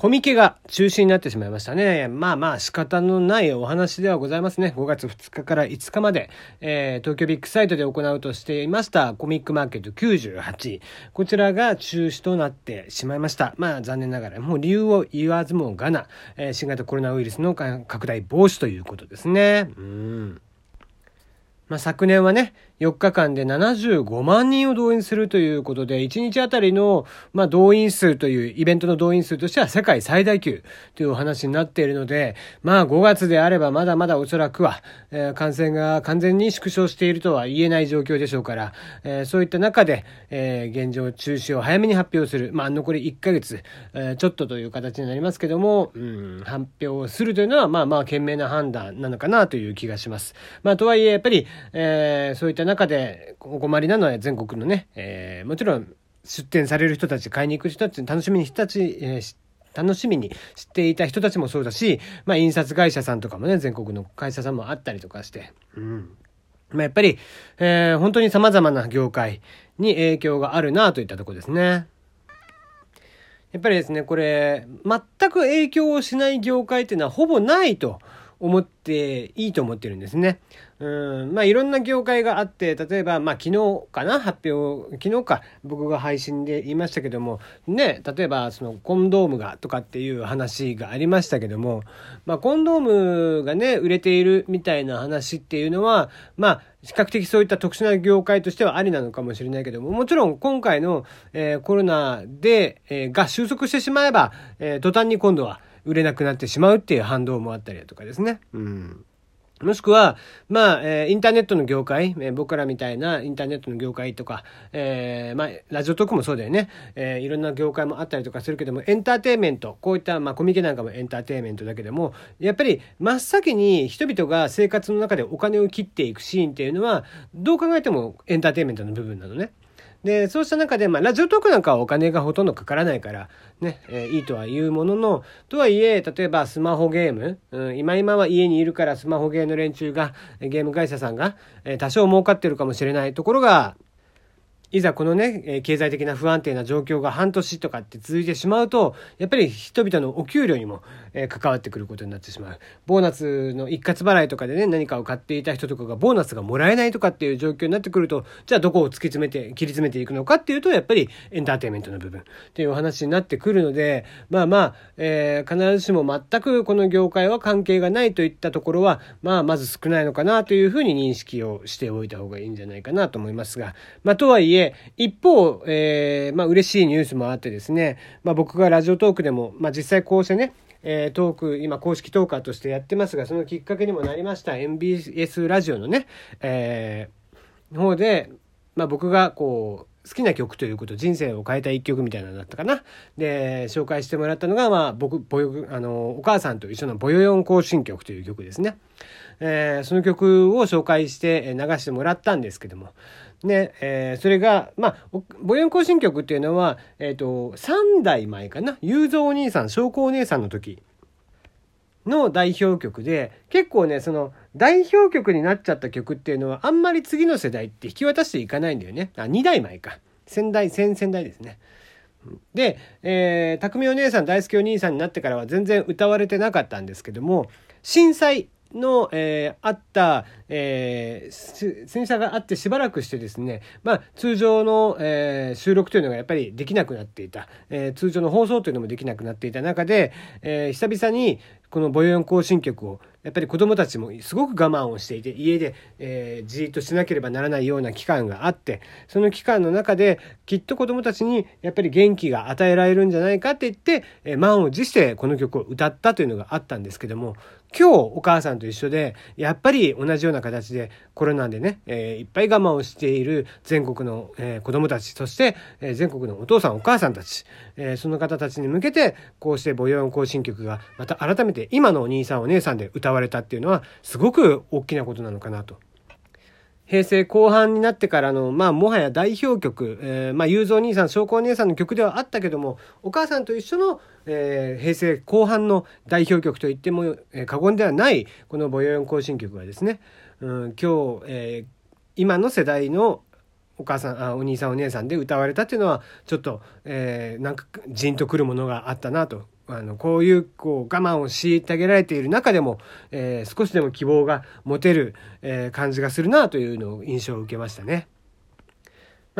コミケが中止になってしまいましたね。まあまあ仕方のないお話ではございますね。5月2日から5日まで、えー、東京ビッグサイトで行うとしていましたコミックマーケット98。こちらが中止となってしまいました。まあ残念ながら、もう理由を言わずもがな、えー、新型コロナウイルスの拡大防止ということですね。うん。まあ、昨年はね、4日間で75万人を動員するということで、1日あたりの、まあ、動員数という、イベントの動員数としては世界最大級というお話になっているので、まあ、5月であればまだまだおそらくは、えー、感染が完全に縮小しているとは言えない状況でしょうから、えー、そういった中で、えー、現状中止を早めに発表する、まあ、残り1ヶ月、えちょっとという形になりますけども、うん、発表するというのは、まあまあ、賢明な判断なのかなという気がします。まあ、とはいえ、やっぱり、えそういった中でお困りなのは全国のね、えー、もちろん出店される人たち、買いに行く人たち、楽しみに人たち、えー楽しみに知っていた人たちもそうだし、まあ、印刷会社さんとかもね、全国の会社さんもあったりとかして、うん。まあ、やっぱり、えー、本当に様々な業界に影響があるなといったとこですね。やっぱりですね、これ、全く影響をしない業界っていうのはほぼないと思っていいと思ってるんですね。うん、まあいろんな業界があって、例えば、まあ昨日かな？発表、昨日か。僕が配信で言いましたけども、ね、例えばそのコンドームがとかっていう話がありましたけども、まあコンドームがね、売れているみたいな話っていうのは、まあ比較的そういった特殊な業界としてはありなのかもしれないけども、もちろん今回の、えー、コロナで、えー、が収束してしまえば、えー、途端に今度は売れなくなってしまうっていう反動もあったりだとかですね。うん。もしくは、まあ、えー、インターネットの業界、えー、僕らみたいなインターネットの業界とか、えー、まあ、ラジオトークもそうだよね。えー、いろんな業界もあったりとかするけども、エンターテインメント、こういった、まあ、コミケなんかもエンターテインメントだけども、やっぱり真っ先に人々が生活の中でお金を切っていくシーンっていうのは、どう考えてもエンターテインメントの部分なのね。で、そうした中で、まあ、ラジオトークなんかはお金がほとんどかからないから、ね、えー、いいとは言うものの、とはいえ、例えばスマホゲーム、うん、今今は家にいるからスマホゲーの連中が、ゲーム会社さんが、えー、多少儲かってるかもしれないところが、いざこのね、経済的な不安定な状況が半年とかって続いてしまうと、やっぱり人々のお給料にも関わってくることになってしまう。ボーナスの一括払いとかでね、何かを買っていた人とかがボーナスがもらえないとかっていう状況になってくると、じゃあどこを突き詰めて、切り詰めていくのかっていうと、やっぱりエンターテインメントの部分っていうお話になってくるので、まあまあ、えー、必ずしも全くこの業界は関係がないといったところは、まあまず少ないのかなというふうに認識をしておいた方がいいんじゃないかなと思いますが、まあとはいえ、え、一方、えー、まあ嬉しいニュースもあってですね、まあ僕がラジオトークでも、まあ実際こうしてね、えー、トーク、今公式トーカーとしてやってますが、そのきっかけにもなりました MBS ラジオのね、えー、方で、まあ僕がこう、好きな曲ということ、人生を変えた一曲みたいなのだったかな。で、紹介してもらったのが、まあ僕、ボヨ、あの、お母さんと一緒のボヨヨン行進曲という曲ですね。えー、その曲を紹介して流してもらったんですけども、ね、えー、それが、まあ、母音行進曲っていうのは、えっ、ー、と、3代前かな？雄三お兄さん、昇降お姉さんの時の代表曲で、結構ね、その、代表曲になっちゃった曲っていうのは、あんまり次の世代って引き渡していかないんだよね。あ、2代前か。先代、先々代ですね。で、えー、匠お姉さん、大好きお兄さんになってからは全然歌われてなかったんですけども、震災の、えー、あった、えー、戦車があってしばらくしてですね、まあ、通常の、えー、収録というのがやっぱりできなくなっていた、え、通常の放送というのもできなくなっていた中で、え、久々にこの母音行進曲をやっぱり子供たちもすごく我慢をしていて家で、えー、じっとしなければならないような期間があってその期間の中できっと子供たちにやっぱり元気が与えられるんじゃないかって言って、えー、満を持してこの曲を歌ったというのがあったんですけども今日お母さんと一緒でやっぱり同じような形でコロナでね、えー、いっぱい我慢をしている全国の、えー、子供たちそして、えー、全国のお父さんお母さんたち、えー、その方たちに向けてこうして母音行進曲がまた改めて今のお兄さんお姉さんで歌われたっていうのはすごく大きなことなのかなと。平成後半になってからの、まあ、もはや代表曲、えー、まあ、雄三兄さん、翔子姉さんの曲ではあったけども、お母さんと一緒の、えー、平成後半の代表曲といっても、えー、過言ではない、この母音行進曲はですね、うん、今日、えー、今の世代のお母さんあお兄さんお姉さんで歌われたっていうのはちょっと、えー、なんかじんとくるものがあったなとあのこういうこう我慢を虐げられている中でも、えー、少しでも希望が持てる、えー、感じがするなというのを印象を受けましたね。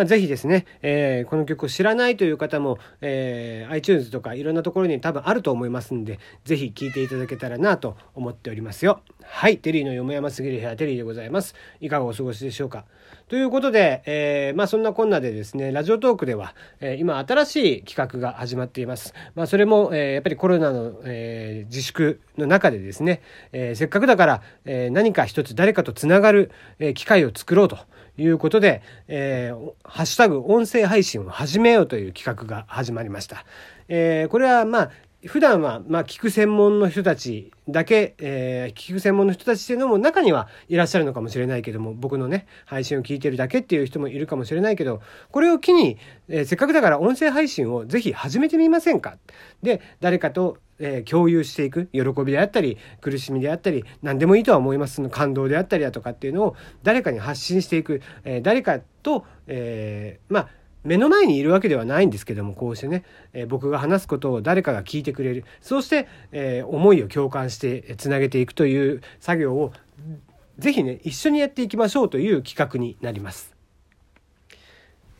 まあ、ぜひですね、えー、この曲を知らないという方も、えー、iTunes とかいろんなところに多分あると思いますんで、ぜひ聴いていただけたらなと思っておりますよ。はい、テリーのよもやますぎる部屋、テリーでございます。いかがお過ごしでしょうか。ということで、えー、まあそんなこんなでですね、ラジオトークでは、えー、今新しい企画が始まっています。まあそれも、えー、やっぱりコロナの、え、自粛の中でですね、え、せっかくだから、え、何か一つ誰かとつながる、え、機会を作ろうと。いうことで、えー、ハッシュタグ音声配信を始めようという企画が始まりました。えー、これはまあ普段は、まあ、聞く専門の人たちだけ、えー、聞く専門の人たちっていうのも中にはいらっしゃるのかもしれないけども、僕のね、配信を聞いてるだけっていう人もいるかもしれないけど、これを機に、えー、せっかくだから音声配信をぜひ始めてみませんか？で、誰かと、えー、共有していく、喜びであったり、苦しみであったり、何でもいいとは思います。の感動であったりだとかっていうのを誰かに発信していく、えー、誰かと、えー、まあ、目の前にいるわけではないんですけどもこうしてね、えー、僕が話すことを誰かが聞いてくれるそうして、えー、思いを共感してつなげていくという作業をぜひね一緒にやっていきましょうという企画になります。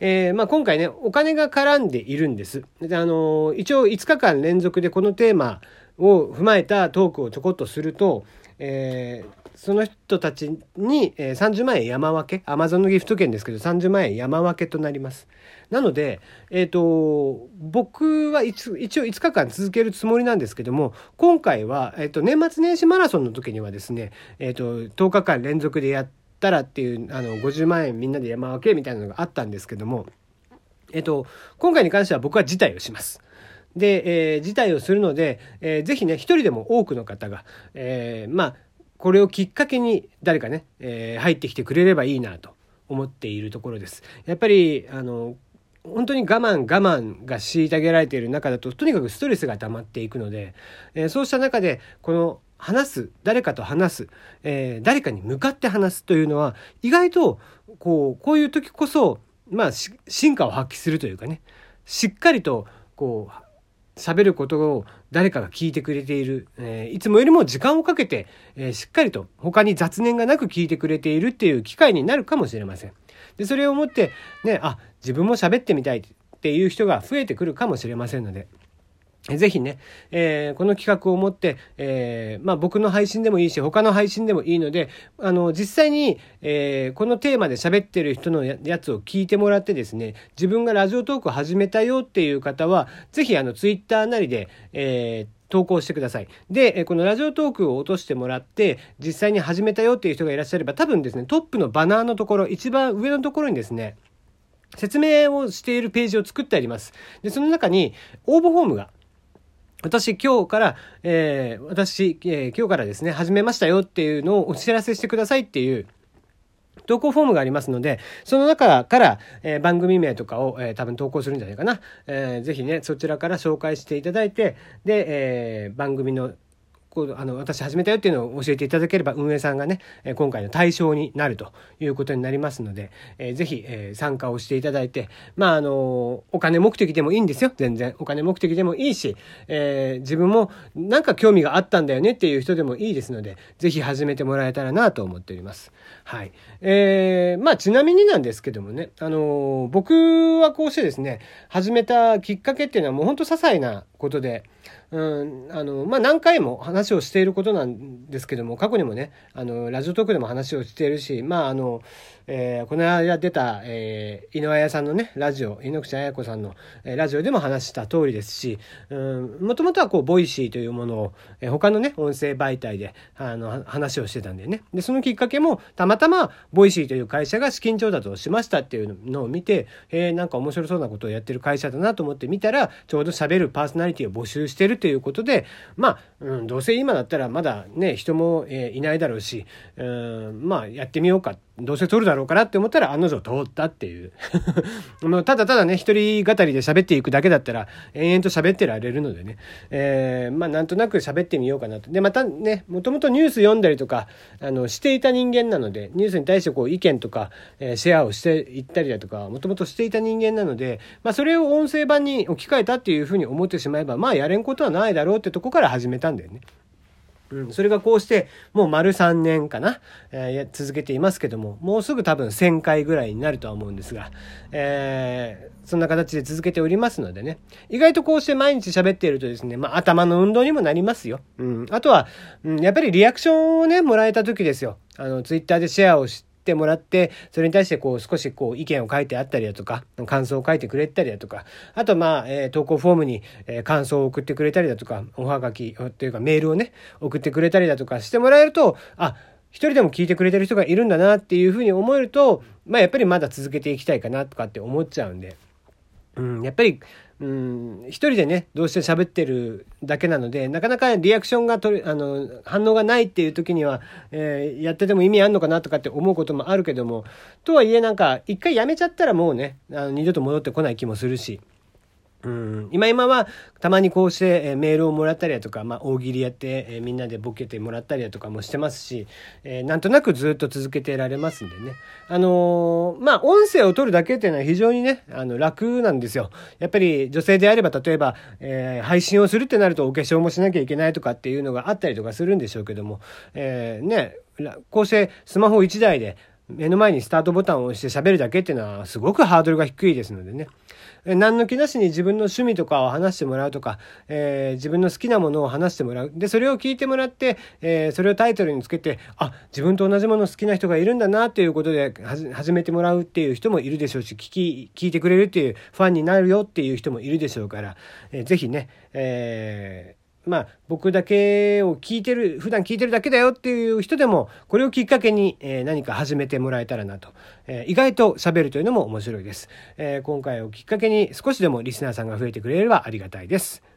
えー、まあ、今回ねお金が絡んでいるんです。であの一応5日間連続でこのテーマを踏まえたトークをちょこっとすると、えー、その人たちに、え、30万円山分け、アマゾンのギフト券ですけど30万円山分けとなります。なので、えっ、と、僕は一応5日間続けるつもりなんですけども、今回は、えっ、と、年末年始マラソンの時にはですね、えっ、と、10日間連続でやってたらっていう、あの、50万円みんなで山分けみたいなのがあったんですけども、えっ、と、今回に関しては僕は辞退をします。で、えー、辞退をするので、えー、ぜひね、一人でも多くの方が、えー、まあ、これをきっかけに誰かね、えー、入ってきてくれればいいなと思っているところです。やっぱりあの本当に我慢我慢が虐げられている中だととにかくストレスが溜まっていくので、えー、そうした中でこの話す誰かと話す、えー、誰かに向かって話すというのは意外とこうこういう時こそまあ進化を発揮するというかねしっかりとこう喋ることを誰かが聞いてくれている、えー、いつもよりも時間をかけて、えー、しっかりと他に雑念がなく聞いてくれているっていう機会になるかもしれません。で、それをもって、ね、あ、自分も喋ってみたいっていう人が増えてくるかもしれませんので、ぜひね、えー、この企画を持って、えー、まあ僕の配信でもいいし、他の配信でもいいので、あの、実際に、えー、このテーマで喋ってる人のやつを聞いてもらってですね、自分がラジオトークを始めたよっていう方は、ぜひあの、ツイッターなりで、えー、投稿してください。で、このラジオトークを落としてもらって、実際に始めたよっていう人がいらっしゃれば、多分ですね、トップのバナーのところ、一番上のところにですね、説明をしているページを作ってあります。で、その中に応募フォームが私今日から、えー、私、えー、今日からですね、始めましたよっていうのをお知らせしてくださいっていう、投稿フォームがありますので、その中から、えー、番組名とかを、えー、多分投稿するんじゃないかな。えー、ぜひね、そちらから紹介していただいて、で、えー、番組のこうあの私始めたよっていうのを教えていただければ運営さんがね今回の対象になるということになりますので、えー、ぜひ、えー、参加をしていただいてまああのお金目的でもいいんですよ。全然。お金目的でもいいし、えー、自分もなんか興味があったんだよねっていう人でもいいですのでぜひ始めてもらえたらなと思っております。はい。えー、まあちなみになんですけどもねあの僕はこうしてですね始めたきっかけっていうのはもうほんと些細なことでうん、あの、まあ、何回も話話をしていることなんですけども、過去にもね、あの、ラジオトークでも話をしているし、まあ、あの、えー、この間出た、えー、井上彩さんのね、ラジオ、井ノ口彩子さんの、えー、ラジオでも話した通りですし、もともとはこう、 Voicy というものを、えー、他のね、音声媒体で、あの、話をしてたんだよね。で、そのきっかけも、たまたま、 Voicy という会社が資金調達をしましたっていうのを見て、えー、なんか面白そうなことをやってる会社だなと思って見たら、ちょうど喋るパーソナリティを募集してるということで、まあ、うん、どうせ今だったらまだね人も、えー、いないだろうし、うん、まあやってみようかどうせ通るだろうからって思ったら案の定通ったっていう。もうただただね一人語りで喋っていくだけだったら延々と喋ってられるのでね、えー、まあなんとなく喋ってみようかなと。でまたねもともとニュース読んだりとかあのしていた人間なのでニュースに対してこう意見とか、えー、シェアをしていったりだとかもともとしていた人間なので、まあ、それを音声版に置き換えたっていうふうに思ってしまえばまあやれんことはないだろうってとこから始めたんだよね。うん、それがこうしてもう丸3年かな、えー、続けていますけどももうすぐ多分1000回ぐらいになるとは思うんですが、えー、そんな形で続けておりますのでね。意外とこうして毎日喋っているとですね、まあ、頭の運動にもなりますよ、うん、あとは、うん、やっぱりリアクションをねもらえた時ですよ。あのツイッターでシェアをしてってもらって、それに対してこう少しこう意見を書いてあったりだとか、感想を書いてくれたりだとか、あとまあ、えー、投稿フォームに、え感想を送ってくれたりだとか、おはがきというかメールをね、送ってくれたりだとかしてもらえると、あ、一人でも聞いてくれてる人がいるんだなっていうふうに思えると、まあやっぱりまだ続けていきたいかなとかって思っちゃうんで、うん、やっぱりうん一人でねどうして喋ってるだけなのでなかなかリアクションが取あの反応がないっていう時には、えー、やってても意味あんのかなとかって思うこともあるけどもとはいえなんか一回やめちゃったらもうねあの二度と戻ってこない気もするし。うん、今今はたまにこうして、えメールをもらったりだとか、まあ、大喜利やって、え、みんなでボケてもらったりだとかもしてますし、えー、なんとなくずっと続けてられますんでね。あのー、まあ、音声を取るだけっていうのは非常にね、あの、楽なんですよ。やっぱり女性であれば、例えば、え配信をするってなるとお化粧もしなきゃいけないとかっていうのがあったりとかするんでしょうけども、えーね、こうしてスマホ1台で目の前にスタートボタンを押して喋るだけっていうのはすごくハードルが低いですのでね。何の気なしに自分の趣味とかを話してもらうとか、えー、自分の好きなものを話してもらう。で、それを聞いてもらって、えー、それをタイトルにつけて、あ、自分と同じもの好きな人がいるんだなということで始めてもらうっていう人もいるでしょうし、聞き、聞いてくれるっていうファンになるよっていう人もいるでしょうから、えー、ぜひね、えーまあ、僕だけを聞いてる、普段聞いてるだけだよっていう人でも、これをきっかけに、え何か始めてもらえたらなと。え意外と喋るというのも面白いです。え今回をきっかけに少しでもリスナーさんが増えてくれればありがたいです。